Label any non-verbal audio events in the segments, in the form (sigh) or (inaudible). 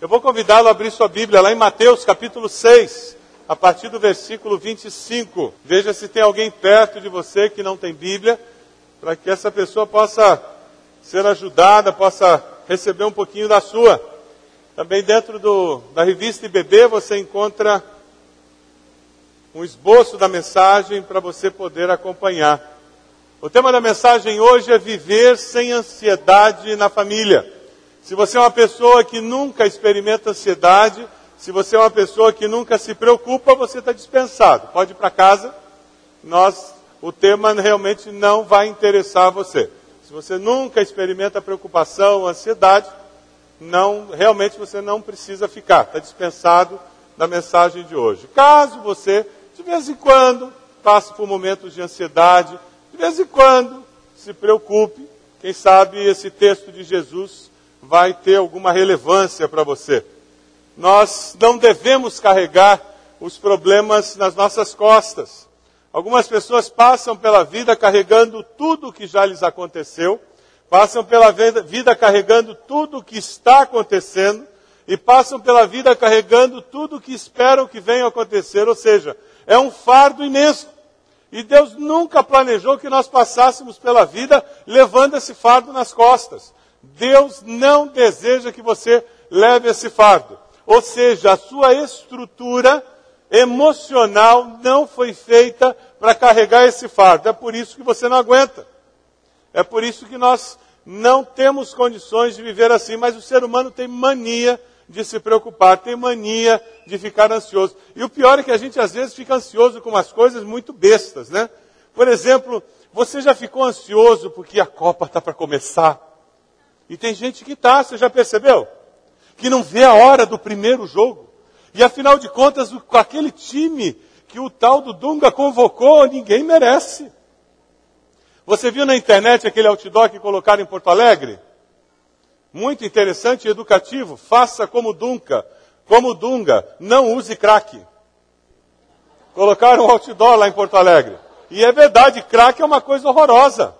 Eu vou convidá-lo a abrir sua Bíblia lá em Mateus capítulo 6, a partir do versículo 25. Veja se tem alguém perto de você que não tem Bíblia, para que essa pessoa possa ser ajudada, possa receber um pouquinho da sua. Também dentro do, da revista IBB você encontra um esboço da mensagem para você poder acompanhar. O tema da mensagem hoje é viver sem ansiedade na família. Se você é uma pessoa que nunca experimenta ansiedade, se você é uma pessoa que nunca se preocupa, você está dispensado. Pode ir para casa. Nós, o tema realmente não vai interessar você. Se você nunca experimenta preocupação, ansiedade, não, realmente você não precisa ficar. Está dispensado da mensagem de hoje. Caso você, de vez em quando, passe por momentos de ansiedade, de vez em quando, se preocupe. Quem sabe esse texto de Jesus vai ter alguma relevância para você. Nós não devemos carregar os problemas nas nossas costas. Algumas pessoas passam pela vida carregando tudo o que já lhes aconteceu, passam pela vida carregando tudo o que está acontecendo e passam pela vida carregando tudo o que esperam que venha acontecer, ou seja, é um fardo imenso. E Deus nunca planejou que nós passássemos pela vida levando esse fardo nas costas. Deus não deseja que você leve esse fardo. Ou seja, a sua estrutura emocional não foi feita para carregar esse fardo. É por isso que você não aguenta. É por isso que nós não temos condições de viver assim. Mas o ser humano tem mania de se preocupar, tem mania de ficar ansioso. E o pior é que a gente às vezes fica ansioso com umas coisas muito bestas, né? Por exemplo, você já ficou ansioso porque a Copa está para começar? E tem gente que está, você já percebeu? Que não vê a hora do primeiro jogo. E afinal de contas, com aquele time que o tal do Dunga convocou, ninguém merece. Você viu na internet aquele outdoor que colocaram em Porto Alegre? Muito interessante e educativo. Faça como Dunga. Como Dunga, não use crack. Colocaram um outdoor lá em Porto Alegre. E é verdade, crack é uma coisa horrorosa.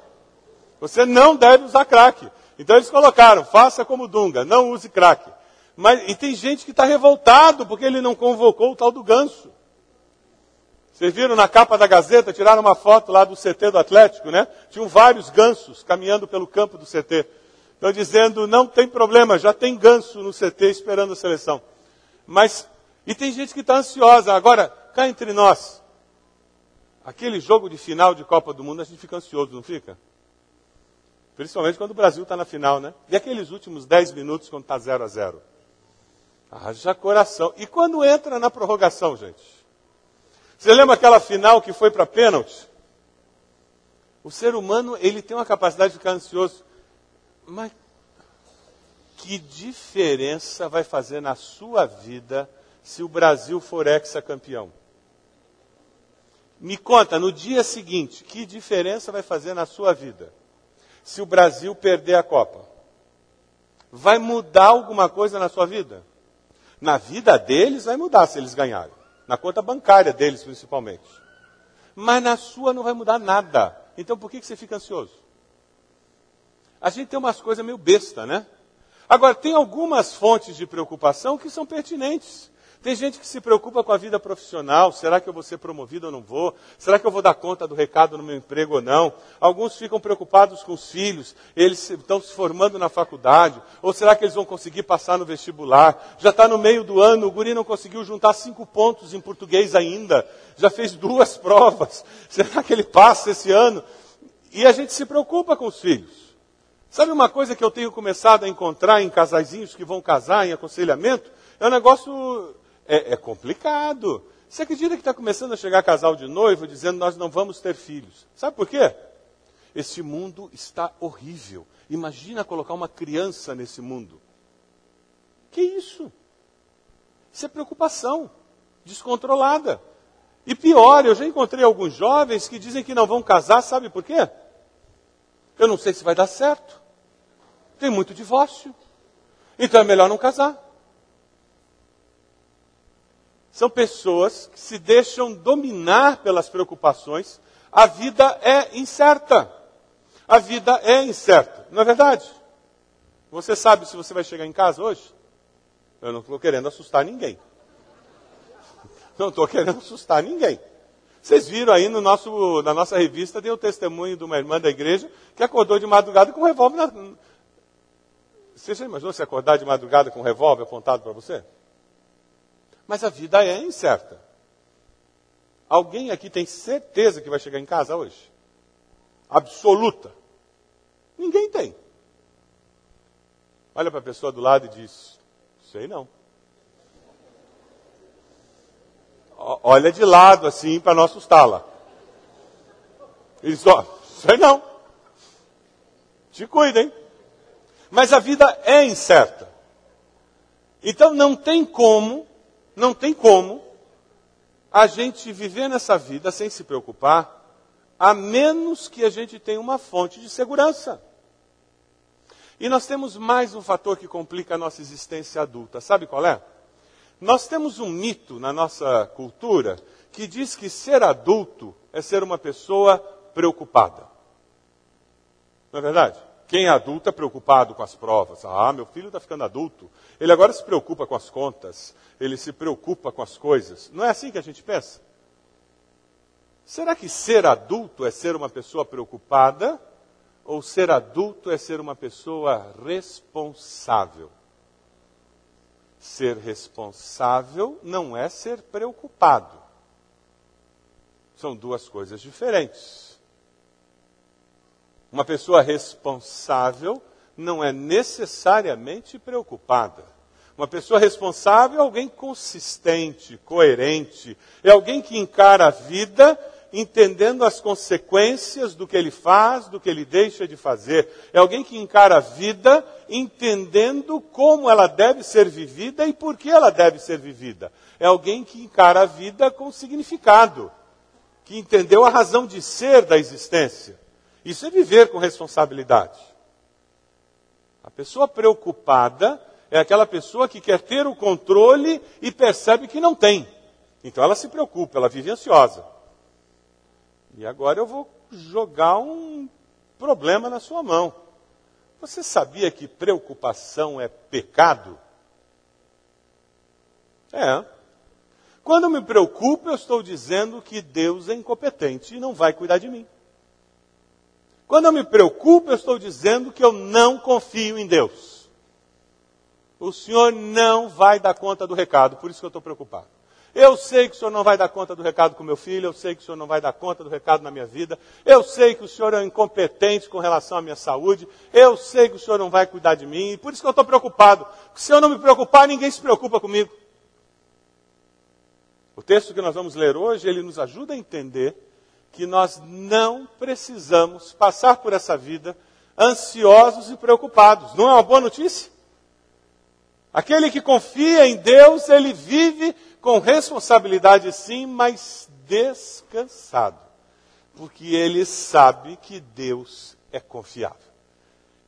Você não deve usar crack. Então eles colocaram, faça como Dunga, não use crack. Mas, e tem gente que está revoltado porque ele não convocou o tal do ganso. Vocês viram na capa da Gazeta, tiraram uma foto lá do CT do Atlético, né? Tinham vários gansos caminhando pelo campo do CT. Estão dizendo, não tem problema, já tem ganso no CT esperando a seleção. Mas, e tem gente que está ansiosa. Agora, cá entre nós, aquele jogo de final de Copa do Mundo, a gente fica ansioso, não fica? Principalmente quando o Brasil está na final, né? E aqueles últimos 10 minutos quando está 0 a 0 Haja coração. E quando entra na prorrogação, gente? Você lembra aquela final que foi para pênalti? O ser humano, ele tem uma capacidade de ficar ansioso. Mas que diferença vai fazer na sua vida se o Brasil for ex-campeão? Me conta, no dia seguinte, que diferença vai fazer na sua vida? Se o Brasil perder a Copa? Vai mudar alguma coisa na sua vida? Na vida deles vai mudar se eles ganharem. Na conta bancária deles, principalmente. Mas na sua não vai mudar nada. Então por que, que você fica ansioso? A gente tem umas coisas meio besta, né? Agora, tem algumas fontes de preocupação que são pertinentes. Tem gente que se preocupa com a vida profissional. Será que eu vou ser promovido ou não vou? Será que eu vou dar conta do recado no meu emprego ou não? Alguns ficam preocupados com os filhos. Eles estão se formando na faculdade. Ou será que eles vão conseguir passar no vestibular? Já está no meio do ano, o guri não conseguiu juntar cinco pontos em português ainda. Já fez duas (laughs) provas. Será que ele passa esse ano? E a gente se preocupa com os filhos. Sabe uma coisa que eu tenho começado a encontrar em casaizinhos que vão casar em aconselhamento? É um negócio é, é complicado. Você acredita que está começando a chegar casal de noivo dizendo nós não vamos ter filhos? Sabe por quê? Esse mundo está horrível. Imagina colocar uma criança nesse mundo. Que isso? Isso é preocupação descontrolada. E pior, eu já encontrei alguns jovens que dizem que não vão casar, sabe por quê? Eu não sei se vai dar certo. Tem muito divórcio. Então é melhor não casar. São pessoas que se deixam dominar pelas preocupações. A vida é incerta. A vida é incerta, não é verdade? Você sabe se você vai chegar em casa hoje? Eu não estou querendo assustar ninguém. Não estou querendo assustar ninguém. Vocês viram aí no nosso, na nossa revista, tem o testemunho de uma irmã da igreja que acordou de madrugada com um revólver na... Você já imaginou se acordar de madrugada com um revólver apontado para você? Mas a vida é incerta. Alguém aqui tem certeza que vai chegar em casa hoje? Absoluta. Ninguém tem. Olha para a pessoa do lado e diz: Sei não. Olha de lado assim para não assustá-la. Ele diz: Ó, sei não. Te cuida, hein? Mas a vida é incerta. Então não tem como, não tem como a gente viver nessa vida sem se preocupar, a menos que a gente tenha uma fonte de segurança. E nós temos mais um fator que complica a nossa existência adulta. Sabe qual é? Nós temos um mito na nossa cultura que diz que ser adulto é ser uma pessoa preocupada. Não é verdade? Quem é adulto é preocupado com as provas. Ah, meu filho está ficando adulto. Ele agora se preocupa com as contas. Ele se preocupa com as coisas. Não é assim que a gente pensa? Será que ser adulto é ser uma pessoa preocupada? Ou ser adulto é ser uma pessoa responsável? Ser responsável não é ser preocupado. São duas coisas diferentes. Uma pessoa responsável não é necessariamente preocupada. Uma pessoa responsável é alguém consistente, coerente, é alguém que encara a vida entendendo as consequências do que ele faz, do que ele deixa de fazer. É alguém que encara a vida entendendo como ela deve ser vivida e por que ela deve ser vivida. É alguém que encara a vida com significado, que entendeu a razão de ser da existência. Isso é viver com responsabilidade. A pessoa preocupada é aquela pessoa que quer ter o controle e percebe que não tem. Então ela se preocupa, ela vive ansiosa. E agora eu vou jogar um problema na sua mão. Você sabia que preocupação é pecado? É. Quando me preocupo, eu estou dizendo que Deus é incompetente e não vai cuidar de mim. Quando eu me preocupo, eu estou dizendo que eu não confio em Deus. O Senhor não vai dar conta do recado, por isso que eu estou preocupado. Eu sei que o Senhor não vai dar conta do recado com meu filho, eu sei que o Senhor não vai dar conta do recado na minha vida, eu sei que o Senhor é incompetente com relação à minha saúde, eu sei que o Senhor não vai cuidar de mim, e por isso que eu estou preocupado. Se eu não me preocupar, ninguém se preocupa comigo. O texto que nós vamos ler hoje, ele nos ajuda a entender que nós não precisamos passar por essa vida ansiosos e preocupados. Não é uma boa notícia? Aquele que confia em Deus, ele vive com responsabilidade sim, mas descansado. Porque ele sabe que Deus é confiável.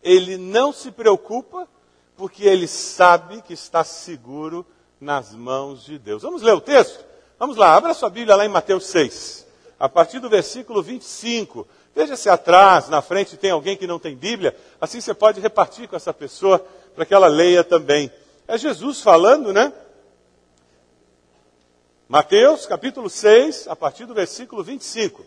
Ele não se preocupa porque ele sabe que está seguro nas mãos de Deus. Vamos ler o texto? Vamos lá, abra sua Bíblia lá em Mateus 6 a partir do versículo 25. Veja se atrás, na frente, tem alguém que não tem Bíblia, assim você pode repartir com essa pessoa para que ela leia também. É Jesus falando, né? Mateus capítulo 6, a partir do versículo 25.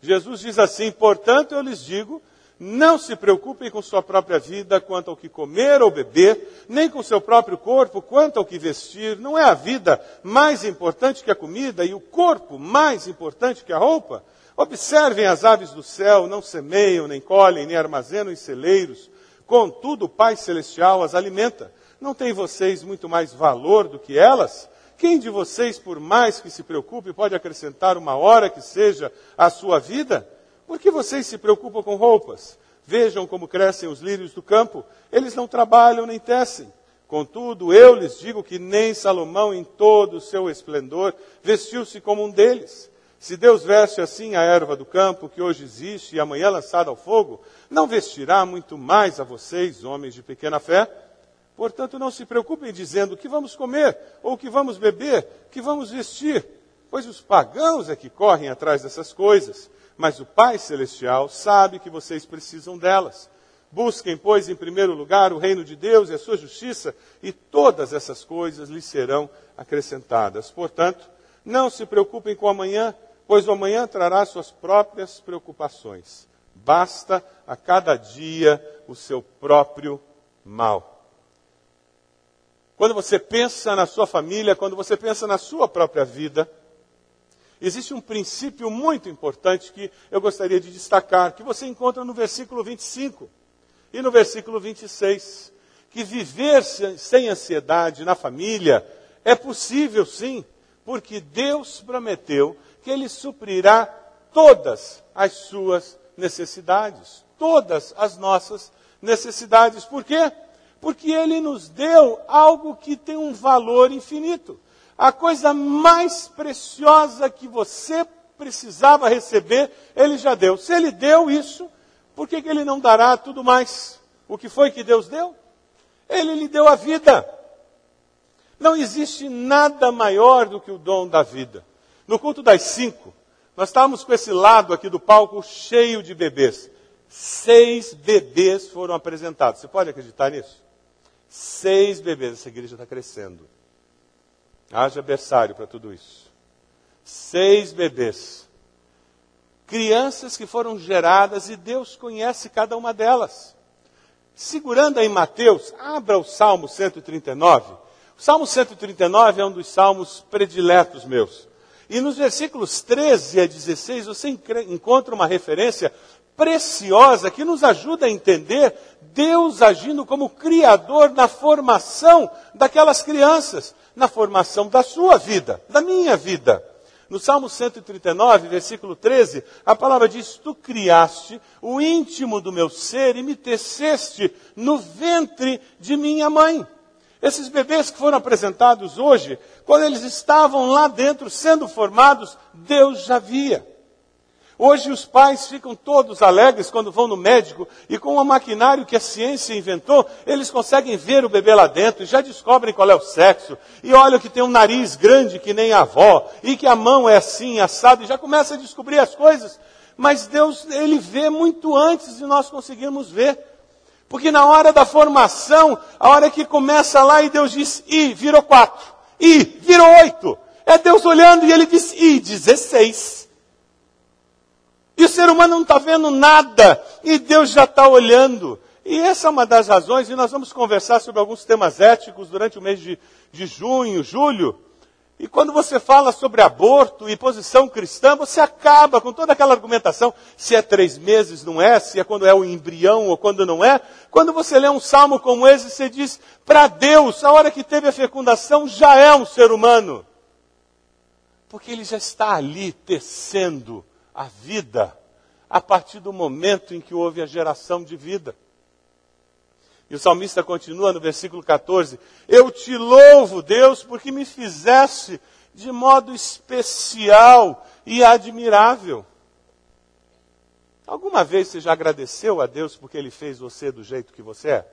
Jesus diz assim: Portanto, eu lhes digo não se preocupem com sua própria vida quanto ao que comer ou beber, nem com seu próprio corpo quanto ao que vestir. Não é a vida mais importante que a comida e o corpo mais importante que a roupa? Observem as aves do céu, não semeiam, nem colhem, nem armazenam em celeiros. Contudo, o Pai Celestial as alimenta. Não tem vocês muito mais valor do que elas? Quem de vocês, por mais que se preocupe, pode acrescentar uma hora que seja à sua vida? Por que vocês se preocupam com roupas? Vejam como crescem os lírios do campo. Eles não trabalham nem tecem. Contudo, eu lhes digo que nem Salomão, em todo o seu esplendor, vestiu-se como um deles. Se Deus veste assim a erva do campo, que hoje existe e amanhã lançada ao fogo, não vestirá muito mais a vocês, homens de pequena fé? Portanto, não se preocupem dizendo o que vamos comer, ou o que vamos beber, o que vamos vestir, pois os pagãos é que correm atrás dessas coisas mas o Pai Celestial sabe que vocês precisam delas. Busquem, pois, em primeiro lugar o reino de Deus e a sua justiça, e todas essas coisas lhes serão acrescentadas. Portanto, não se preocupem com amanhã, pois o amanhã trará suas próprias preocupações. Basta a cada dia o seu próprio mal. Quando você pensa na sua família, quando você pensa na sua própria vida, existe um princípio muito importante que eu gostaria de destacar, que você encontra no versículo 25 e no versículo 26, que viver sem ansiedade na família é possível sim, porque Deus prometeu que Ele suprirá todas as suas necessidades, todas as nossas necessidades. Por quê? Porque Ele nos deu algo que tem um valor infinito. A coisa mais preciosa que você precisava receber, Ele já deu. Se Ele deu isso, por que, que ele não dará tudo mais? O que foi que Deus deu? Ele lhe deu a vida. Não existe nada maior do que o dom da vida. No culto das cinco, nós estávamos com esse lado aqui do palco cheio de bebês. Seis bebês foram apresentados. Você pode acreditar nisso? Seis bebês. Essa igreja está crescendo. Haja berçário para tudo isso. Seis bebês crianças que foram geradas e Deus conhece cada uma delas. Segurando aí Mateus, abra o Salmo 139. O Salmo 139 é um dos salmos prediletos meus. E nos versículos 13 a 16 você encontra uma referência preciosa que nos ajuda a entender Deus agindo como Criador na formação daquelas crianças, na formação da sua vida, da minha vida. No Salmo 139, versículo 13, a palavra diz: Tu criaste o íntimo do meu ser e me teceste no ventre de minha mãe. Esses bebês que foram apresentados hoje, quando eles estavam lá dentro sendo formados, Deus já via. Hoje os pais ficam todos alegres quando vão no médico e com o maquinário que a ciência inventou, eles conseguem ver o bebê lá dentro e já descobrem qual é o sexo. E olham que tem um nariz grande que nem a avó e que a mão é assim, assado, e já começa a descobrir as coisas. Mas Deus, Ele vê muito antes de nós conseguirmos ver. Porque na hora da formação, a hora que começa lá e Deus diz, e virou quatro, e virou oito. É Deus olhando e Ele diz, e dezesseis. E o ser humano não está vendo nada, e Deus já está olhando. E essa é uma das razões, e nós vamos conversar sobre alguns temas éticos durante o mês de, de junho, julho. E quando você fala sobre aborto e posição cristã, você acaba com toda aquela argumentação, se é três meses, não é, se é quando é o embrião ou quando não é. Quando você lê um salmo como esse, você diz, para Deus, a hora que teve a fecundação já é um ser humano. Porque ele já está ali tecendo a vida a partir do momento em que houve a geração de vida. E o salmista continua no versículo 14: Eu te louvo, Deus, porque me fizeste de modo especial e admirável. Alguma vez você já agradeceu a Deus porque Ele fez você do jeito que você é?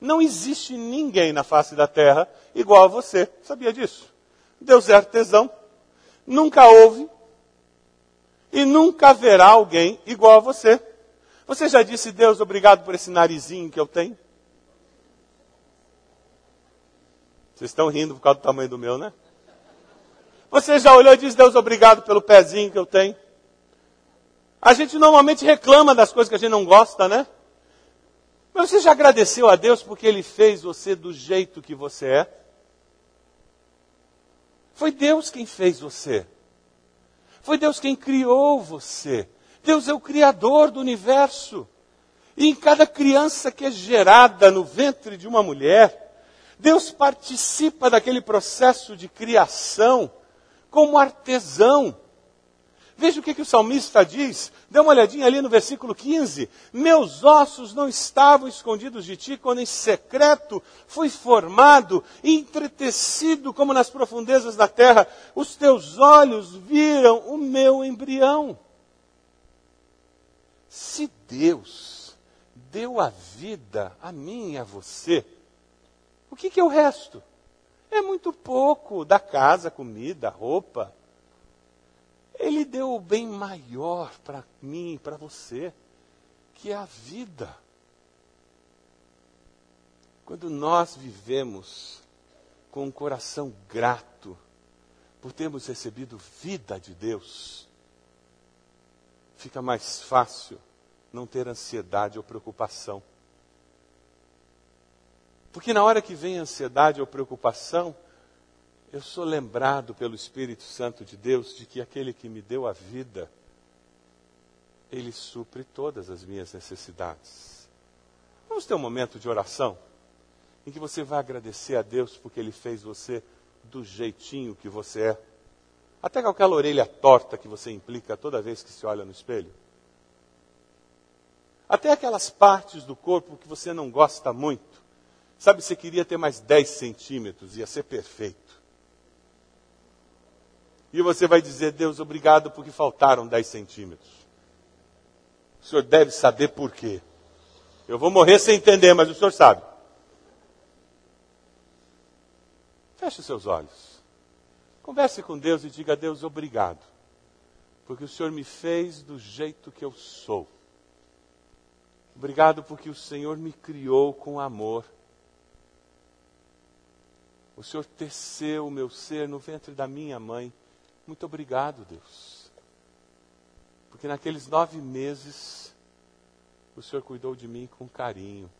Não existe ninguém na face da terra igual a você. Sabia disso? Deus é artesão. Nunca houve e nunca haverá alguém igual a você. Você já disse, Deus, obrigado por esse narizinho que eu tenho? Vocês estão rindo por causa do tamanho do meu, né? Você já olhou e disse, Deus, obrigado pelo pezinho que eu tenho? A gente normalmente reclama das coisas que a gente não gosta, né? Mas você já agradeceu a Deus porque Ele fez você do jeito que você é? Foi Deus quem fez você. Foi Deus quem criou você. Deus é o Criador do universo. E em cada criança que é gerada no ventre de uma mulher, Deus participa daquele processo de criação como artesão. Veja o que, que o salmista diz. Dê uma olhadinha ali no versículo 15. Meus ossos não estavam escondidos de ti quando em secreto fui formado e entretecido como nas profundezas da terra. Os teus olhos viram o meu embrião. Se Deus deu a vida a mim e a você, o que, que é o resto? É muito pouco da casa, comida, roupa. Ele deu o bem maior para mim e para você, que é a vida. Quando nós vivemos com um coração grato por termos recebido vida de Deus, fica mais fácil não ter ansiedade ou preocupação. Porque na hora que vem ansiedade ou preocupação, eu sou lembrado pelo Espírito Santo de Deus de que aquele que me deu a vida, ele supre todas as minhas necessidades. Vamos ter um momento de oração em que você vai agradecer a Deus porque Ele fez você do jeitinho que você é. Até com aquela orelha torta que você implica toda vez que se olha no espelho. Até aquelas partes do corpo que você não gosta muito. Sabe, você queria ter mais 10 centímetros, ia ser perfeito. E você vai dizer, Deus, obrigado porque faltaram 10 centímetros. O senhor deve saber por quê. Eu vou morrer sem entender, mas o senhor sabe. Feche seus olhos. Converse com Deus e diga a Deus obrigado. Porque o Senhor me fez do jeito que eu sou. Obrigado porque o Senhor me criou com amor. O Senhor teceu o meu ser no ventre da minha mãe. Muito obrigado, Deus. Porque naqueles nove meses, o Senhor cuidou de mim com carinho,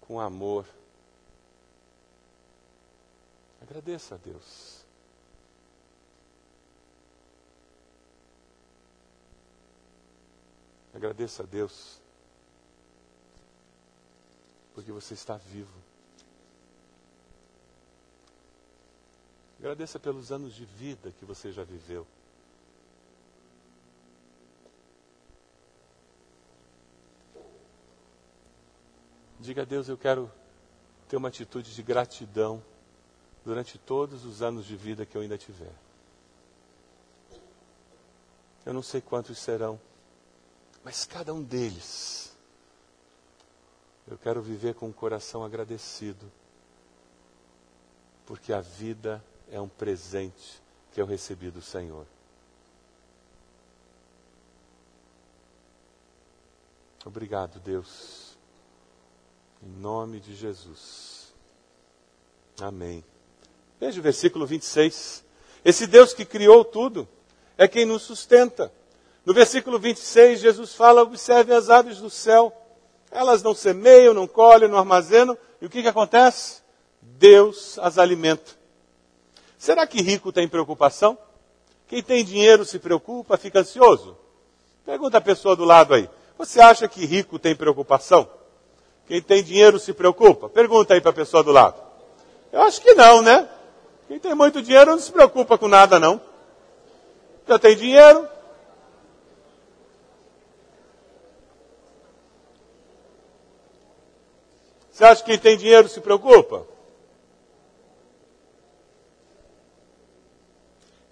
com amor. Agradeça a Deus. Agradeça a Deus, porque você está vivo. Agradeça pelos anos de vida que você já viveu. Diga a Deus, eu quero ter uma atitude de gratidão durante todos os anos de vida que eu ainda tiver. Eu não sei quantos serão, mas cada um deles eu quero viver com o coração agradecido, porque a vida é um presente que eu recebi do Senhor. Obrigado, Deus. Em nome de Jesus. Amém. Veja o versículo 26. Esse Deus que criou tudo é quem nos sustenta. No versículo 26, Jesus fala: observe as aves do céu. Elas não semeiam, não colhem, não armazenam. E o que, que acontece? Deus as alimenta. Será que rico tem preocupação? Quem tem dinheiro se preocupa, fica ansioso? Pergunta a pessoa do lado aí. Você acha que rico tem preocupação? Quem tem dinheiro se preocupa? Pergunta aí para a pessoa do lado. Eu acho que não, né? Quem tem muito dinheiro não se preocupa com nada, não. Já tem dinheiro. Você acha que quem tem dinheiro se preocupa?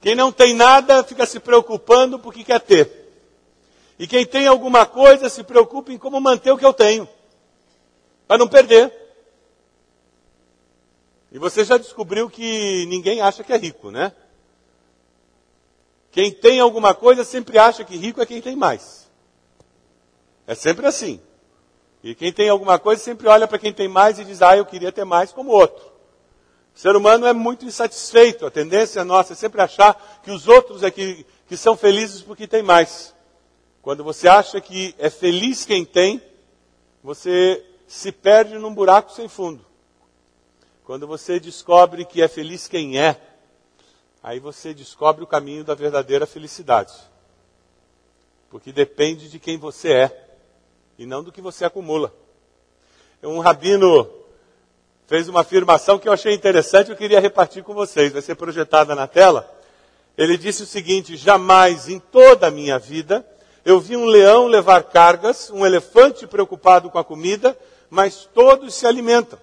Quem não tem nada fica se preocupando porque quer ter. E quem tem alguma coisa se preocupa em como manter o que eu tenho, para não perder. E você já descobriu que ninguém acha que é rico, né? Quem tem alguma coisa sempre acha que rico é quem tem mais. É sempre assim. E quem tem alguma coisa sempre olha para quem tem mais e diz, ah, eu queria ter mais como outro. O ser humano é muito insatisfeito. A tendência nossa é sempre achar que os outros é que, que são felizes porque têm mais. Quando você acha que é feliz quem tem, você se perde num buraco sem fundo. Quando você descobre que é feliz quem é, aí você descobre o caminho da verdadeira felicidade. Porque depende de quem você é e não do que você acumula. Um rabino fez uma afirmação que eu achei interessante, eu queria repartir com vocês, vai ser projetada na tela. Ele disse o seguinte: jamais em toda a minha vida eu vi um leão levar cargas, um elefante preocupado com a comida, mas todos se alimentam.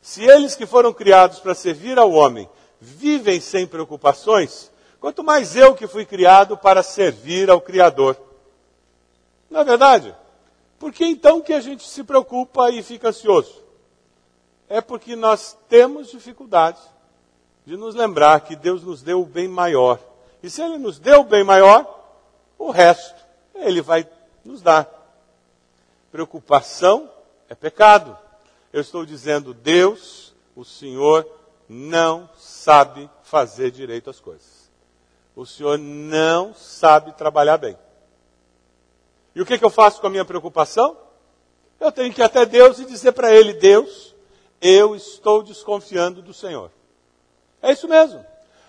Se eles que foram criados para servir ao homem vivem sem preocupações, quanto mais eu que fui criado para servir ao Criador. Não é verdade? Por que então que a gente se preocupa e fica ansioso? É porque nós temos dificuldade de nos lembrar que Deus nos deu o bem maior. E se Ele nos deu o bem maior, o resto Ele vai nos dar. preocupação é pecado. Eu estou dizendo, Deus, o Senhor não sabe fazer direito as coisas. O Senhor não sabe trabalhar bem. E o que, que eu faço com a minha preocupação? Eu tenho que ir até Deus e dizer para Ele: Deus, eu estou desconfiando do Senhor. É isso mesmo.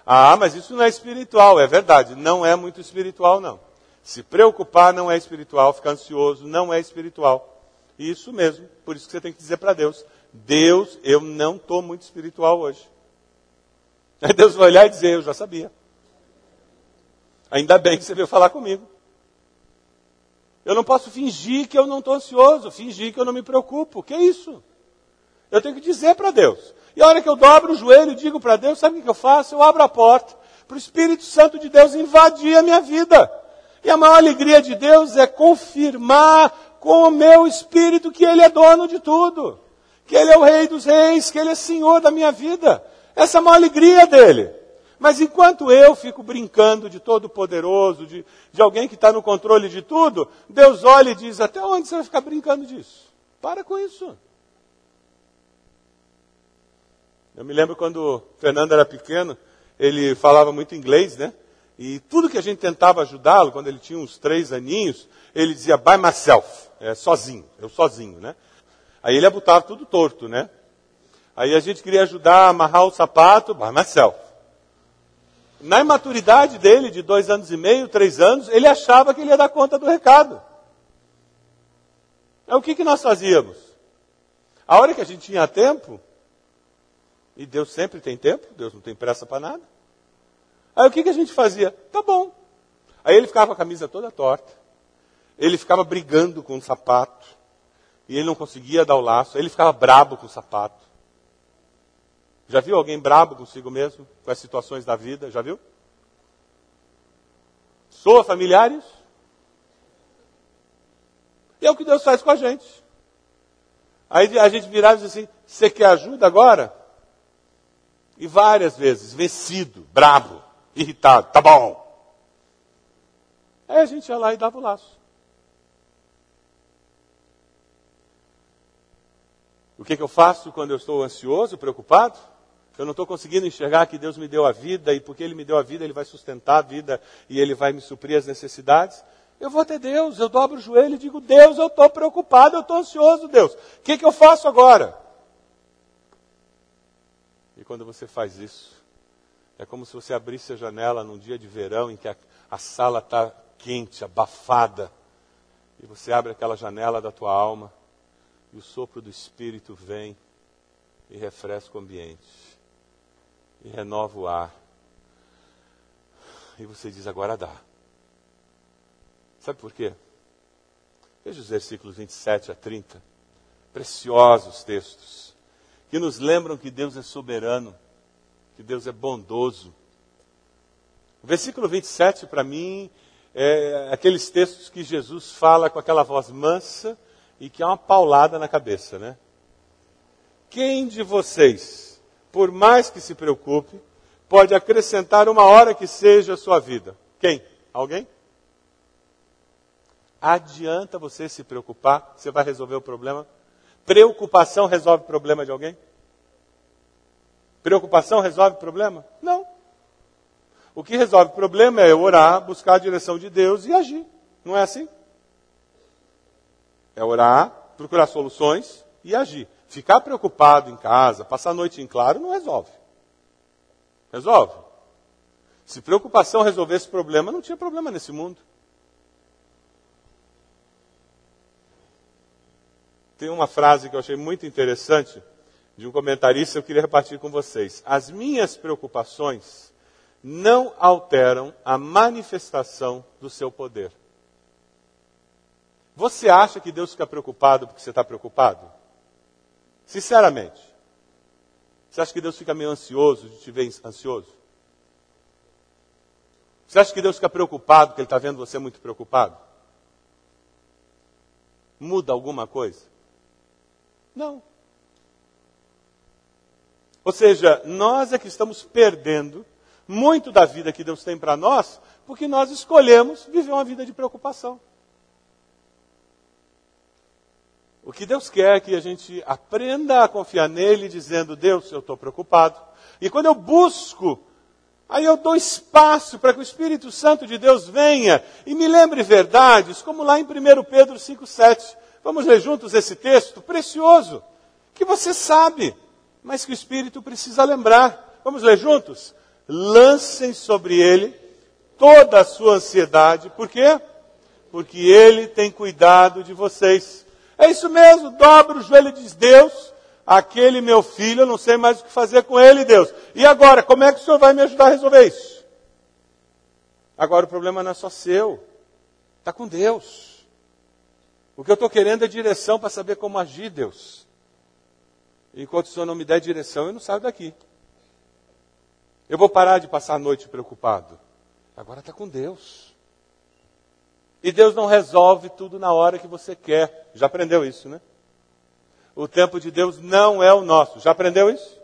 Ah, mas isso não é espiritual. É verdade, não é muito espiritual, não. Se preocupar não é espiritual, ficar ansioso não é espiritual. Isso mesmo, por isso que você tem que dizer para Deus: Deus, eu não estou muito espiritual hoje. Aí Deus vai olhar e dizer: Eu já sabia. Ainda bem que você veio falar comigo. Eu não posso fingir que eu não estou ansioso, fingir que eu não me preocupo. Que é isso? Eu tenho que dizer para Deus. E a hora que eu dobro o joelho e digo para Deus, sabe o que eu faço? Eu abro a porta para o Espírito Santo de Deus invadir a minha vida. E a maior alegria de Deus é confirmar com o meu espírito que Ele é dono de tudo. Que Ele é o Rei dos Reis, que Ele é Senhor da minha vida. Essa é a maior alegria dele. Mas enquanto eu fico brincando de todo poderoso, de, de alguém que está no controle de tudo, Deus olha e diz: até onde você vai ficar brincando disso? Para com isso. Eu me lembro quando o Fernando era pequeno, ele falava muito inglês, né? E tudo que a gente tentava ajudá-lo, quando ele tinha uns três aninhos, ele dizia by myself, é, sozinho, eu sozinho, né? Aí ele botava tudo torto, né? Aí a gente queria ajudar a amarrar o sapato, by myself. Na imaturidade dele, de dois anos e meio, três anos, ele achava que ele ia dar conta do recado. É o que, que nós fazíamos? A hora que a gente tinha tempo, e Deus sempre tem tempo, Deus não tem pressa para nada. Aí o que, que a gente fazia? Tá bom. Aí ele ficava com a camisa toda torta. Ele ficava brigando com o sapato. E ele não conseguia dar o laço. Ele ficava brabo com o sapato. Já viu alguém brabo consigo mesmo? Com as situações da vida? Já viu? Soa familiares? E é o que Deus faz com a gente. Aí a gente virava e diz assim: Você quer ajuda agora? E várias vezes, vencido, bravo, irritado, tá bom. Aí a gente ia lá e dava o laço. O que, que eu faço quando eu estou ansioso, preocupado? Eu não estou conseguindo enxergar que Deus me deu a vida e porque Ele me deu a vida, Ele vai sustentar a vida e Ele vai me suprir as necessidades. Eu vou até Deus, eu dobro o joelho e digo: Deus, eu estou preocupado, eu estou ansioso, Deus. O que, que eu faço agora? Quando você faz isso, é como se você abrisse a janela num dia de verão em que a, a sala está quente, abafada, e você abre aquela janela da tua alma, e o sopro do Espírito vem e refresca o ambiente, e renova o ar. E você diz: agora dá. Sabe por quê? Veja os versículos 27 a 30. Preciosos textos que nos lembram que Deus é soberano, que Deus é bondoso. O versículo 27, para mim, é aqueles textos que Jesus fala com aquela voz mansa e que é uma paulada na cabeça, né? Quem de vocês, por mais que se preocupe, pode acrescentar uma hora que seja a sua vida? Quem? Alguém? Adianta você se preocupar, você vai resolver o problema Preocupação resolve problema de alguém? Preocupação resolve problema? Não. O que resolve problema é orar, buscar a direção de Deus e agir. Não é assim? É orar, procurar soluções e agir. Ficar preocupado em casa, passar a noite em claro, não resolve. Resolve. Se preocupação resolvesse problema, não tinha problema nesse mundo. Tem uma frase que eu achei muito interessante de um comentarista, eu queria repartir com vocês. As minhas preocupações não alteram a manifestação do seu poder. Você acha que Deus fica preocupado porque você está preocupado? Sinceramente. Você acha que Deus fica meio ansioso de te ver ansioso? Você acha que Deus fica preocupado porque Ele está vendo você muito preocupado? Muda alguma coisa? Não. Ou seja, nós é que estamos perdendo muito da vida que Deus tem para nós, porque nós escolhemos viver uma vida de preocupação. O que Deus quer é que a gente aprenda a confiar nele, dizendo: Deus, eu estou preocupado. E quando eu busco, aí eu dou espaço para que o Espírito Santo de Deus venha e me lembre verdades, como lá em 1 Pedro 5,7. Vamos ler juntos esse texto precioso, que você sabe, mas que o Espírito precisa lembrar. Vamos ler juntos? Lancem sobre ele toda a sua ansiedade, por quê? Porque ele tem cuidado de vocês. É isso mesmo, dobra o joelho e diz: Deus, aquele meu filho, eu não sei mais o que fazer com ele, Deus. E agora, como é que o Senhor vai me ajudar a resolver isso? Agora o problema não é só seu, está com Deus. O que eu estou querendo é direção para saber como agir, Deus. Enquanto o Senhor não me der direção, eu não saio daqui. Eu vou parar de passar a noite preocupado. Agora está com Deus. E Deus não resolve tudo na hora que você quer. Já aprendeu isso, né? O tempo de Deus não é o nosso. Já aprendeu isso?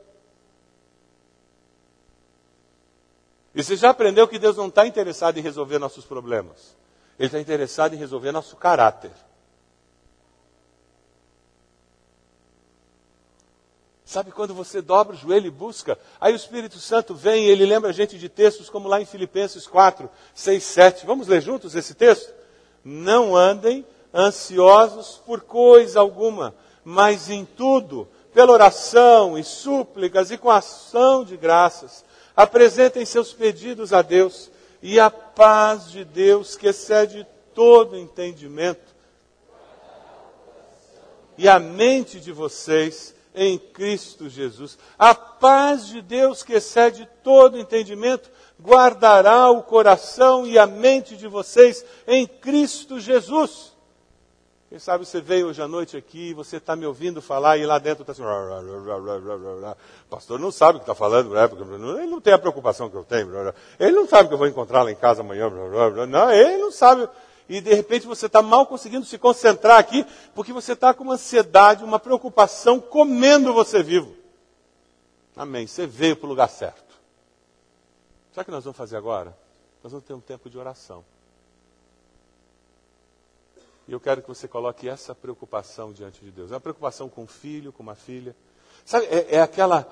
E você já aprendeu que Deus não está interessado em resolver nossos problemas. Ele está interessado em resolver nosso caráter. Sabe quando você dobra o joelho e busca, aí o Espírito Santo vem e ele lembra a gente de textos como lá em Filipenses 4, 6, 7. Vamos ler juntos esse texto? Não andem ansiosos por coisa alguma, mas em tudo, pela oração e súplicas e com ação de graças, apresentem seus pedidos a Deus e a paz de Deus, que excede todo entendimento, e a mente de vocês em Cristo Jesus. A paz de Deus, que excede todo entendimento, guardará o coração e a mente de vocês em Cristo Jesus. Quem sabe você veio hoje à noite aqui, você está me ouvindo falar e lá dentro está assim, o pastor não sabe o que está falando, né? ele não tem a preocupação que eu tenho, ele não sabe que eu vou encontrar lá em casa amanhã, não, ele não sabe. E de repente você está mal conseguindo se concentrar aqui, porque você está com uma ansiedade, uma preocupação comendo você vivo. Amém. Você veio para o lugar certo. Sabe o que nós vamos fazer agora? Nós vamos ter um tempo de oração. E eu quero que você coloque essa preocupação diante de Deus. É uma preocupação com um filho, com uma filha. Sabe, é, é aquela,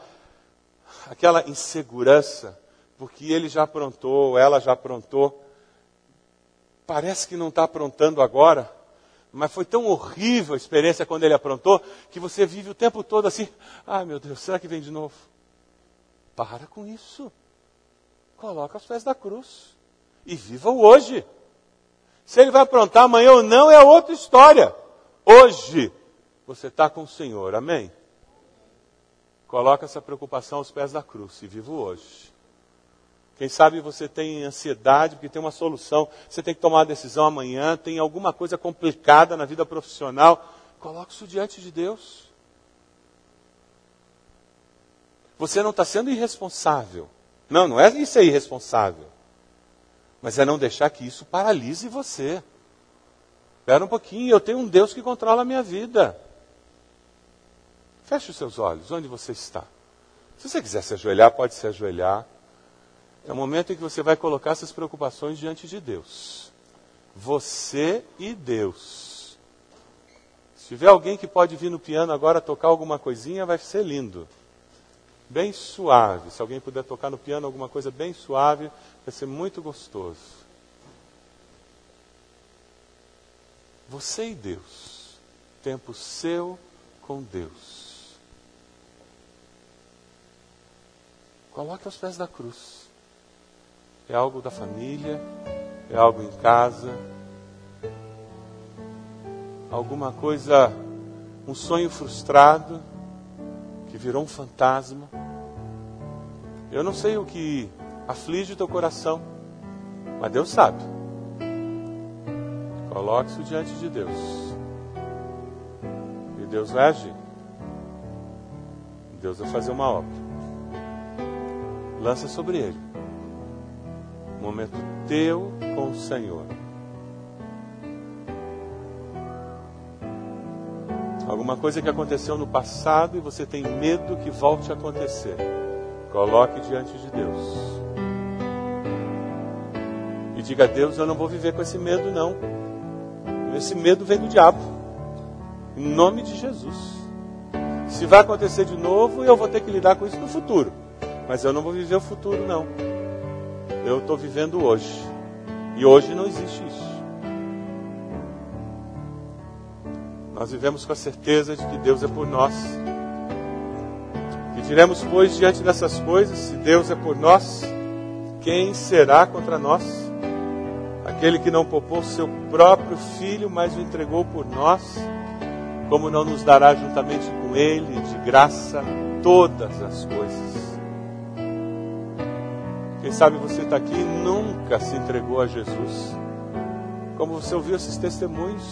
aquela insegurança, porque ele já aprontou, ela já aprontou. Parece que não está aprontando agora, mas foi tão horrível a experiência quando ele aprontou, que você vive o tempo todo assim: ai meu Deus, será que vem de novo? Para com isso coloca aos pés da cruz. E viva o hoje. Se ele vai aprontar amanhã ou não é outra história. Hoje, você está com o Senhor, amém? Coloca essa preocupação aos pés da cruz e viva o hoje. Quem sabe você tem ansiedade porque tem uma solução, você tem que tomar uma decisão amanhã, tem alguma coisa complicada na vida profissional, coloque isso diante de Deus. Você não está sendo irresponsável. Não, não é isso aí irresponsável. Mas é não deixar que isso paralise você. Espera um pouquinho, eu tenho um Deus que controla a minha vida. Feche os seus olhos, onde você está. Se você quiser se ajoelhar, pode se ajoelhar. É o momento em que você vai colocar essas preocupações diante de Deus. Você e Deus. Se tiver alguém que pode vir no piano agora tocar alguma coisinha, vai ser lindo bem suave. Se alguém puder tocar no piano alguma coisa bem suave, vai ser muito gostoso. Você e Deus. Tempo seu com Deus. Coloque aos pés da cruz. É algo da família, é algo em casa, alguma coisa, um sonho frustrado que virou um fantasma. Eu não sei o que aflige o teu coração, mas Deus sabe. Coloque isso diante de Deus. E Deus vai agir. Deus vai fazer uma obra. Lança sobre ele. Momento teu com o Senhor. Alguma coisa que aconteceu no passado e você tem medo que volte a acontecer. Coloque diante de Deus. E diga a Deus: Eu não vou viver com esse medo, não. Esse medo vem do diabo. Em nome de Jesus. Se vai acontecer de novo, eu vou ter que lidar com isso no futuro. Mas eu não vou viver o futuro, não. Eu estou vivendo hoje. E hoje não existe isso. Nós vivemos com a certeza de que Deus é por nós. E diremos, pois, diante dessas coisas, se Deus é por nós, quem será contra nós? Aquele que não poupou seu próprio filho, mas o entregou por nós, como não nos dará juntamente com ele, de graça, todas as coisas? Quem sabe você está aqui e nunca se entregou a Jesus. Como você ouviu esses testemunhos,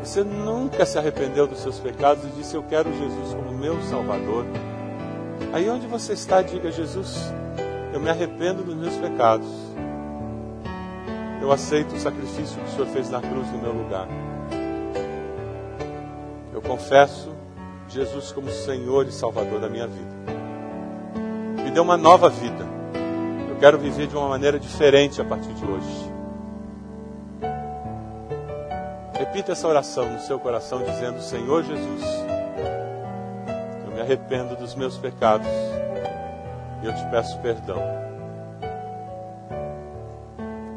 você nunca se arrependeu dos seus pecados e disse: Eu quero Jesus como meu Salvador. Aí onde você está, diga: Jesus, eu me arrependo dos meus pecados. Eu aceito o sacrifício que o Senhor fez na cruz no meu lugar. Eu confesso Jesus como Senhor e Salvador da minha vida. Me dê uma nova vida. Eu quero viver de uma maneira diferente a partir de hoje. Repita essa oração no seu coração, dizendo: Senhor Jesus, eu me arrependo dos meus pecados e eu te peço perdão.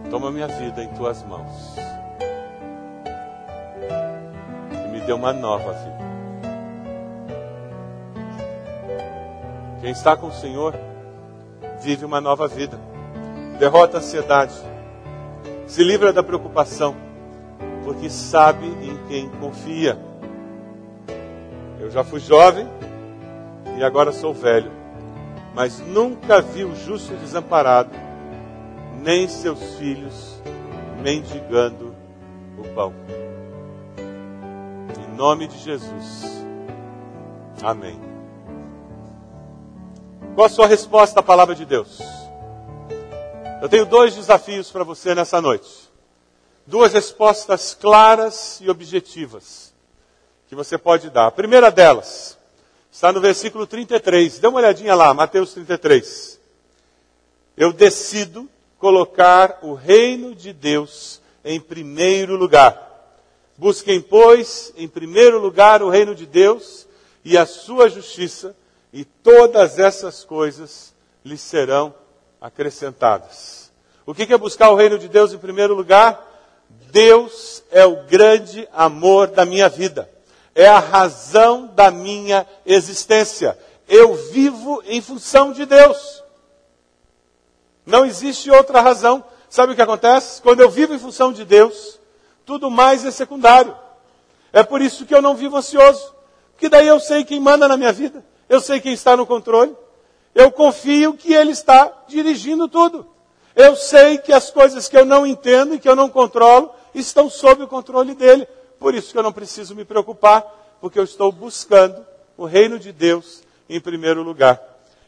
Toma minha vida em tuas mãos e me dê uma nova vida. Quem está com o Senhor vive uma nova vida, derrota a ansiedade, se livra da preocupação porque sabe em quem confia. Eu já fui jovem e agora sou velho, mas nunca vi o justo desamparado, nem seus filhos mendigando o pão. Em nome de Jesus. Amém. Qual a sua resposta à palavra de Deus? Eu tenho dois desafios para você nessa noite duas respostas claras e objetivas que você pode dar. A primeira delas está no versículo 33. Dê uma olhadinha lá, Mateus 33. Eu decido colocar o reino de Deus em primeiro lugar. Busquem, pois, em primeiro lugar o reino de Deus e a sua justiça, e todas essas coisas lhes serão acrescentadas. O que é buscar o reino de Deus em primeiro lugar? Deus é o grande amor da minha vida. É a razão da minha existência. Eu vivo em função de Deus. Não existe outra razão. Sabe o que acontece? Quando eu vivo em função de Deus, tudo mais é secundário. É por isso que eu não vivo ansioso. Porque daí eu sei quem manda na minha vida. Eu sei quem está no controle. Eu confio que Ele está dirigindo tudo. Eu sei que as coisas que eu não entendo e que eu não controlo, estão sob o controle dele. Por isso que eu não preciso me preocupar, porque eu estou buscando o reino de Deus em primeiro lugar.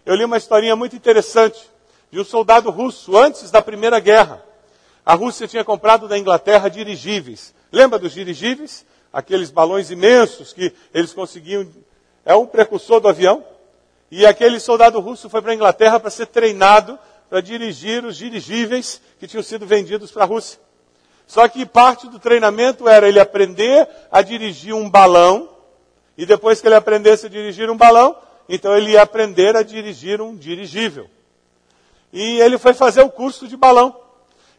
Eu li uma historinha muito interessante de um soldado russo antes da Primeira Guerra. A Rússia tinha comprado da Inglaterra dirigíveis. Lembra dos dirigíveis? Aqueles balões imensos que eles conseguiam. É um precursor do avião. E aquele soldado russo foi para a Inglaterra para ser treinado para dirigir os dirigíveis que tinham sido vendidos para a Rússia. Só que parte do treinamento era ele aprender a dirigir um balão, e depois que ele aprendesse a dirigir um balão, então ele ia aprender a dirigir um dirigível. E ele foi fazer o curso de balão.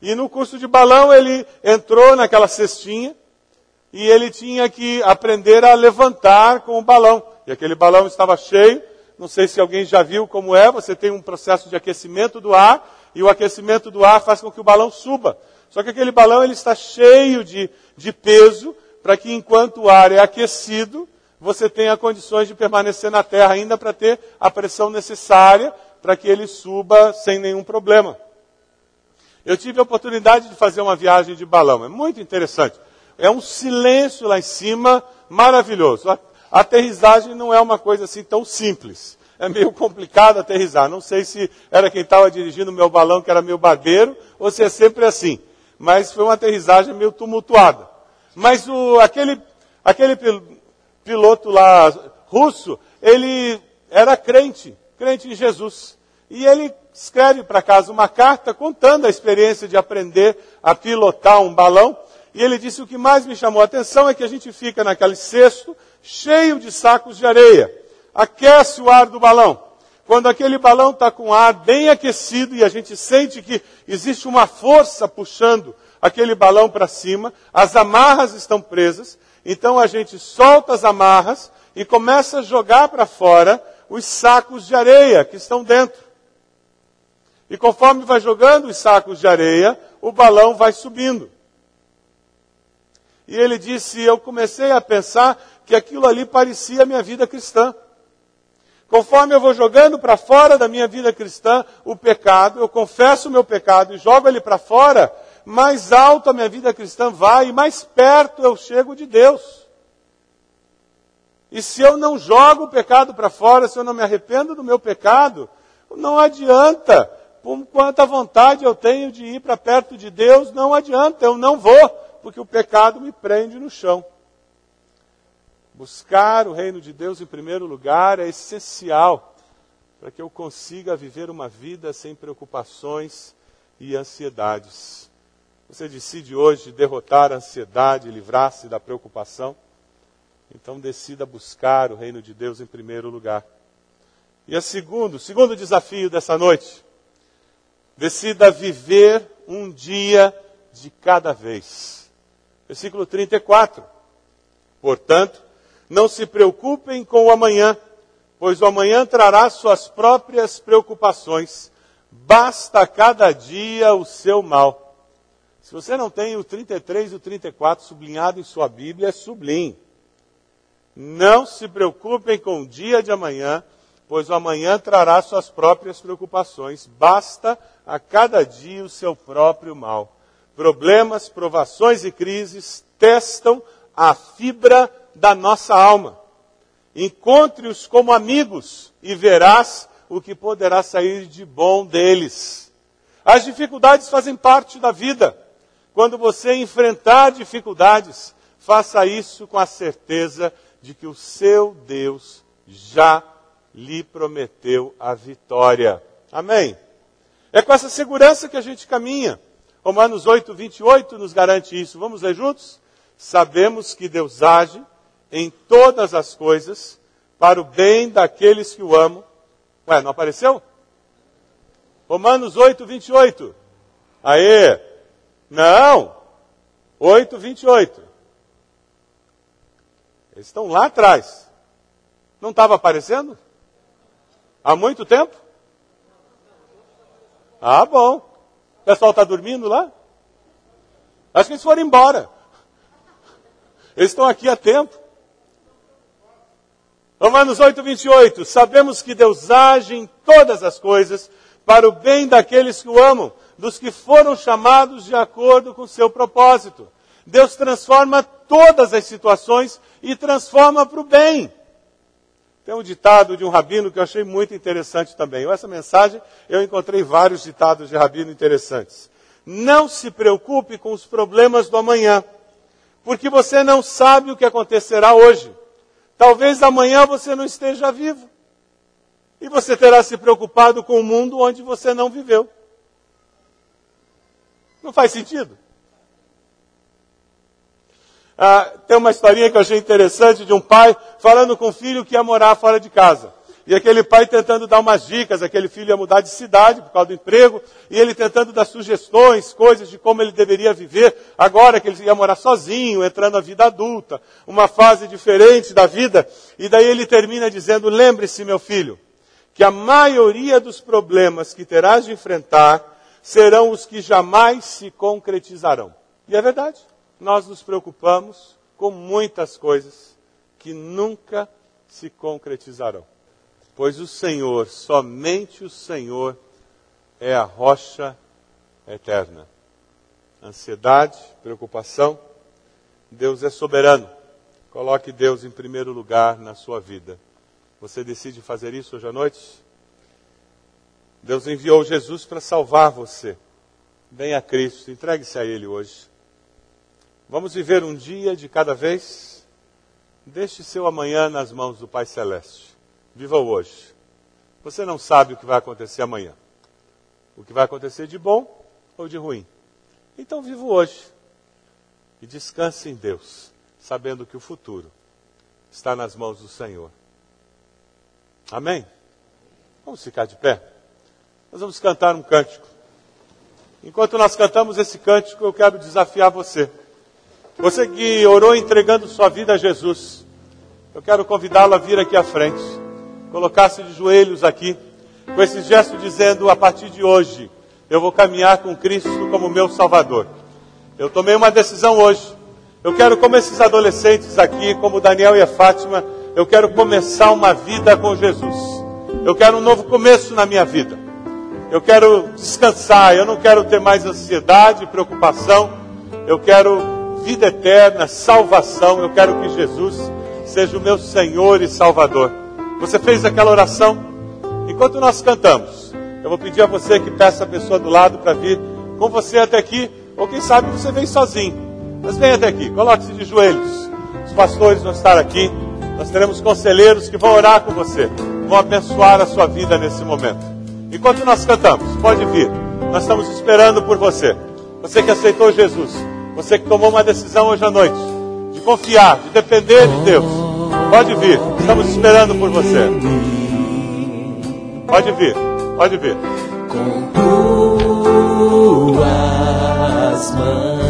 E no curso de balão ele entrou naquela cestinha e ele tinha que aprender a levantar com o balão. E aquele balão estava cheio. Não sei se alguém já viu como é. Você tem um processo de aquecimento do ar e o aquecimento do ar faz com que o balão suba. Só que aquele balão ele está cheio de, de peso para que enquanto o ar é aquecido, você tenha condições de permanecer na terra ainda para ter a pressão necessária para que ele suba sem nenhum problema. Eu tive a oportunidade de fazer uma viagem de balão, é muito interessante. É um silêncio lá em cima maravilhoso. Aterrissagem não é uma coisa assim tão simples. É meio complicado aterrissar. Não sei se era quem estava dirigindo o meu balão que era meu barbeiro ou se é sempre assim mas foi uma aterrissagem meio tumultuada. Mas o, aquele, aquele piloto lá russo, ele era crente, crente em Jesus. E ele escreve para casa uma carta contando a experiência de aprender a pilotar um balão. E ele disse: o que mais me chamou a atenção é que a gente fica naquele cesto cheio de sacos de areia. Aquece o ar do balão. Quando aquele balão está com ar bem aquecido e a gente sente que existe uma força puxando aquele balão para cima, as amarras estão presas, então a gente solta as amarras e começa a jogar para fora os sacos de areia que estão dentro. E conforme vai jogando os sacos de areia, o balão vai subindo. E ele disse: Eu comecei a pensar que aquilo ali parecia a minha vida cristã. Conforme eu vou jogando para fora da minha vida cristã o pecado, eu confesso o meu pecado e jogo ele para fora, mais alto a minha vida cristã vai e mais perto eu chego de Deus. E se eu não jogo o pecado para fora, se eu não me arrependo do meu pecado, não adianta por quanta vontade eu tenho de ir para perto de Deus, não adianta, eu não vou, porque o pecado me prende no chão. Buscar o reino de Deus em primeiro lugar é essencial para que eu consiga viver uma vida sem preocupações e ansiedades. Você decide hoje derrotar a ansiedade, livrar-se da preocupação? Então decida buscar o reino de Deus em primeiro lugar. E a segundo, segundo desafio dessa noite, Decida viver um dia de cada vez. Versículo 34. Portanto, não se preocupem com o amanhã, pois o amanhã trará suas próprias preocupações. Basta cada dia o seu mal. Se você não tem o 33 e o 34 sublinhado em sua Bíblia, é sublime. Não se preocupem com o dia de amanhã, pois o amanhã trará suas próprias preocupações. Basta a cada dia o seu próprio mal. Problemas, provações e crises testam a fibra da nossa alma. Encontre-os como amigos e verás o que poderá sair de bom deles. As dificuldades fazem parte da vida. Quando você enfrentar dificuldades, faça isso com a certeza de que o seu Deus já lhe prometeu a vitória. Amém? É com essa segurança que a gente caminha. Romanos 8, 28 nos garante isso. Vamos ler juntos? Sabemos que Deus age em todas as coisas para o bem daqueles que o amam. Ué, não apareceu? Romanos 8, 28. Aê! Não! 8, 28. Eles estão lá atrás. Não estava aparecendo? Há muito tempo? Ah, bom. O pessoal está dormindo lá? Acho que eles foram embora. Eles estão aqui há tempo. Romanos 8, 28. Sabemos que Deus age em todas as coisas para o bem daqueles que o amam, dos que foram chamados de acordo com seu propósito. Deus transforma todas as situações e transforma para o bem. Tem um ditado de um rabino que eu achei muito interessante também. Essa mensagem eu encontrei vários ditados de rabino interessantes. Não se preocupe com os problemas do amanhã, porque você não sabe o que acontecerá hoje. Talvez amanhã você não esteja vivo. E você terá se preocupado com o mundo onde você não viveu. Não faz sentido? Ah, tem uma historinha que eu achei interessante de um pai falando com o filho que ia morar fora de casa. E aquele pai tentando dar umas dicas, aquele filho ia mudar de cidade por causa do emprego, e ele tentando dar sugestões, coisas de como ele deveria viver, agora que ele ia morar sozinho, entrando na vida adulta, uma fase diferente da vida. E daí ele termina dizendo: lembre-se, meu filho, que a maioria dos problemas que terás de enfrentar serão os que jamais se concretizarão. E é verdade nós nos preocupamos com muitas coisas que nunca se concretizarão. Pois o Senhor, somente o Senhor, é a rocha eterna. Ansiedade, preocupação, Deus é soberano. Coloque Deus em primeiro lugar na sua vida. Você decide fazer isso hoje à noite? Deus enviou Jesus para salvar você. Venha a Cristo, entregue-se a Ele hoje. Vamos viver um dia de cada vez? Deixe seu amanhã nas mãos do Pai Celeste. Viva hoje. Você não sabe o que vai acontecer amanhã. O que vai acontecer de bom ou de ruim. Então viva hoje. e descanse em Deus, sabendo que o futuro está nas mãos do Senhor. Amém? Vamos ficar de pé. Nós vamos cantar um cântico. Enquanto nós cantamos esse cântico, eu quero desafiar você. Você que orou entregando sua vida a Jesus, eu quero convidá-lo a vir aqui à frente, colocar-se de joelhos aqui, com esse gesto dizendo: a partir de hoje, eu vou caminhar com Cristo como meu Salvador. Eu tomei uma decisão hoje. Eu quero, como esses adolescentes aqui, como Daniel e a Fátima, eu quero começar uma vida com Jesus. Eu quero um novo começo na minha vida. Eu quero descansar, eu não quero ter mais ansiedade, preocupação. Eu quero vida eterna, salvação. Eu quero que Jesus seja o meu Senhor e Salvador. Você fez aquela oração? Enquanto nós cantamos, eu vou pedir a você que peça a pessoa do lado para vir com você até aqui, ou quem sabe você vem sozinho. Mas venha até aqui, coloque-se de joelhos. Os pastores vão estar aqui. Nós teremos conselheiros que vão orar com você, vão abençoar a sua vida nesse momento. Enquanto nós cantamos, pode vir. Nós estamos esperando por você. Você que aceitou Jesus. Você que tomou uma decisão hoje à noite. De confiar, de depender de Deus. Pode vir. Estamos esperando por você. Pode vir. Pode vir. Com tuas mãos.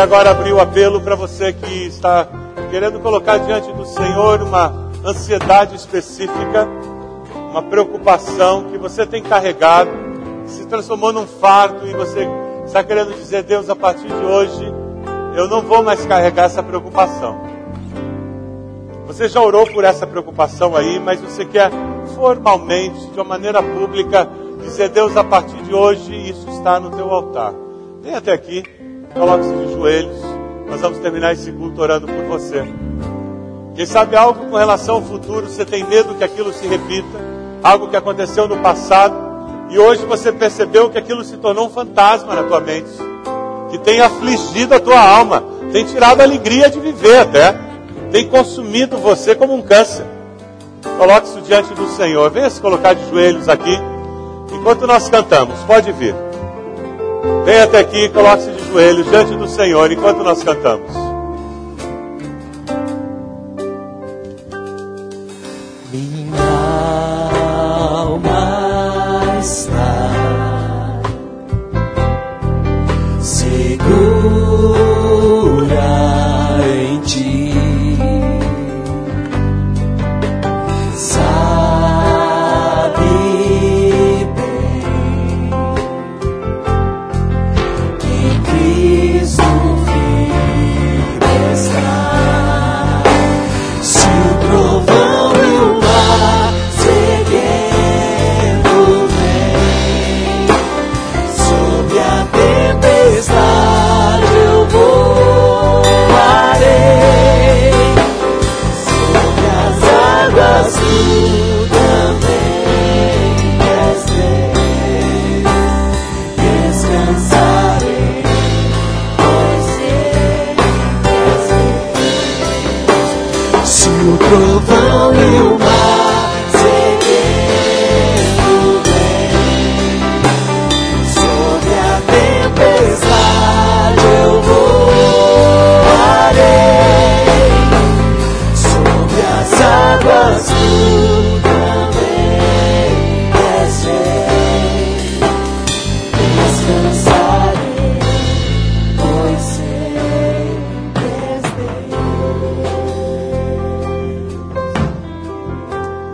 Agora abrir o apelo para você que está querendo colocar diante do Senhor uma ansiedade específica, uma preocupação que você tem carregado, se transformou num fardo e você está querendo dizer, Deus, a partir de hoje eu não vou mais carregar essa preocupação. Você já orou por essa preocupação aí, mas você quer formalmente, de uma maneira pública, dizer, Deus, a partir de hoje isso está no teu altar. Vem até aqui, coloque-se de joelhos, nós vamos terminar esse culto orando por você. Quem sabe algo com relação ao futuro, você tem medo que aquilo se repita, algo que aconteceu no passado, e hoje você percebeu que aquilo se tornou um fantasma na tua mente, que tem afligido a tua alma, tem tirado a alegria de viver até, tem consumido você como um câncer. Coloque-se diante do Senhor, venha se colocar de joelhos aqui, enquanto nós cantamos, pode vir. Venha até aqui, coloque-se de joelhos diante do Senhor enquanto nós cantamos.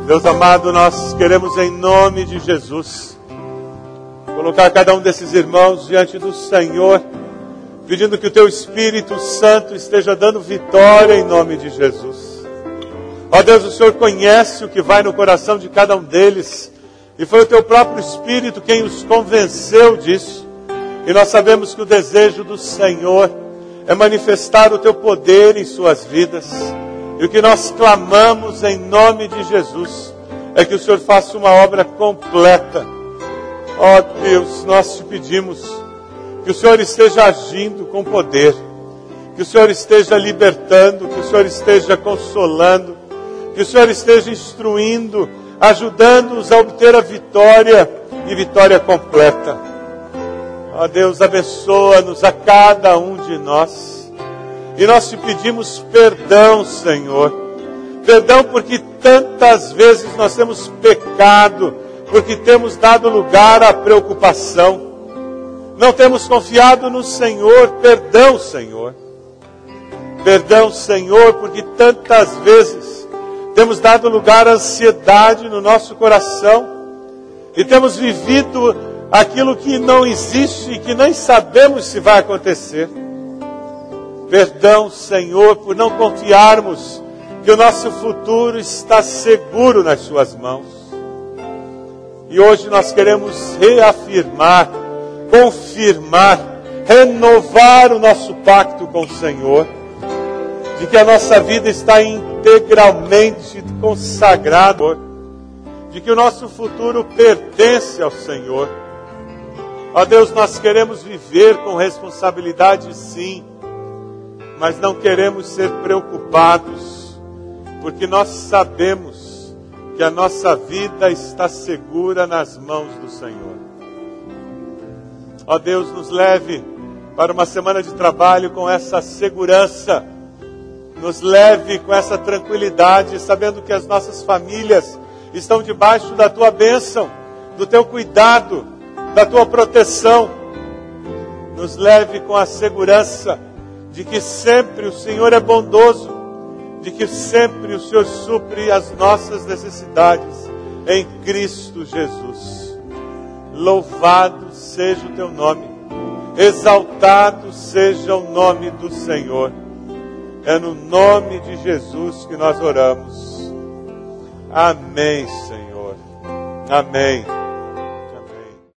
Deus amado, nós queremos em nome de Jesus colocar cada um desses irmãos diante do Senhor, pedindo que o teu Espírito Santo esteja dando vitória em nome de Jesus. Ó Deus, o Senhor conhece o que vai no coração de cada um deles, e foi o teu próprio Espírito quem os convenceu disso. E nós sabemos que o desejo do Senhor é manifestar o teu poder em suas vidas. E o que nós clamamos em nome de Jesus é que o Senhor faça uma obra completa. Ó oh, Deus, nós te pedimos que o Senhor esteja agindo com poder, que o Senhor esteja libertando, que o Senhor esteja consolando, que o Senhor esteja instruindo, ajudando-os a obter a vitória e vitória completa. Ó oh, Deus, abençoa-nos a cada um de nós. E nós te pedimos perdão, Senhor. Perdão porque tantas vezes nós temos pecado, porque temos dado lugar à preocupação. Não temos confiado no Senhor. Perdão, Senhor. Perdão, Senhor, porque tantas vezes temos dado lugar à ansiedade no nosso coração e temos vivido aquilo que não existe e que nem sabemos se vai acontecer. Perdão, Senhor, por não confiarmos que o nosso futuro está seguro nas Suas mãos. E hoje nós queremos reafirmar, confirmar, renovar o nosso pacto com o Senhor, de que a nossa vida está integralmente consagrada, de que o nosso futuro pertence ao Senhor. Ó Deus, nós queremos viver com responsabilidade, sim mas não queremos ser preocupados, porque nós sabemos que a nossa vida está segura nas mãos do Senhor. Ó Deus, nos leve para uma semana de trabalho com essa segurança, nos leve com essa tranquilidade, sabendo que as nossas famílias estão debaixo da tua bênção, do teu cuidado, da tua proteção. Nos leve com a segurança de que sempre o Senhor é bondoso, de que sempre o Senhor supre as nossas necessidades em Cristo Jesus. Louvado seja o teu nome, exaltado seja o nome do Senhor. É no nome de Jesus que nós oramos. Amém, Senhor. Amém.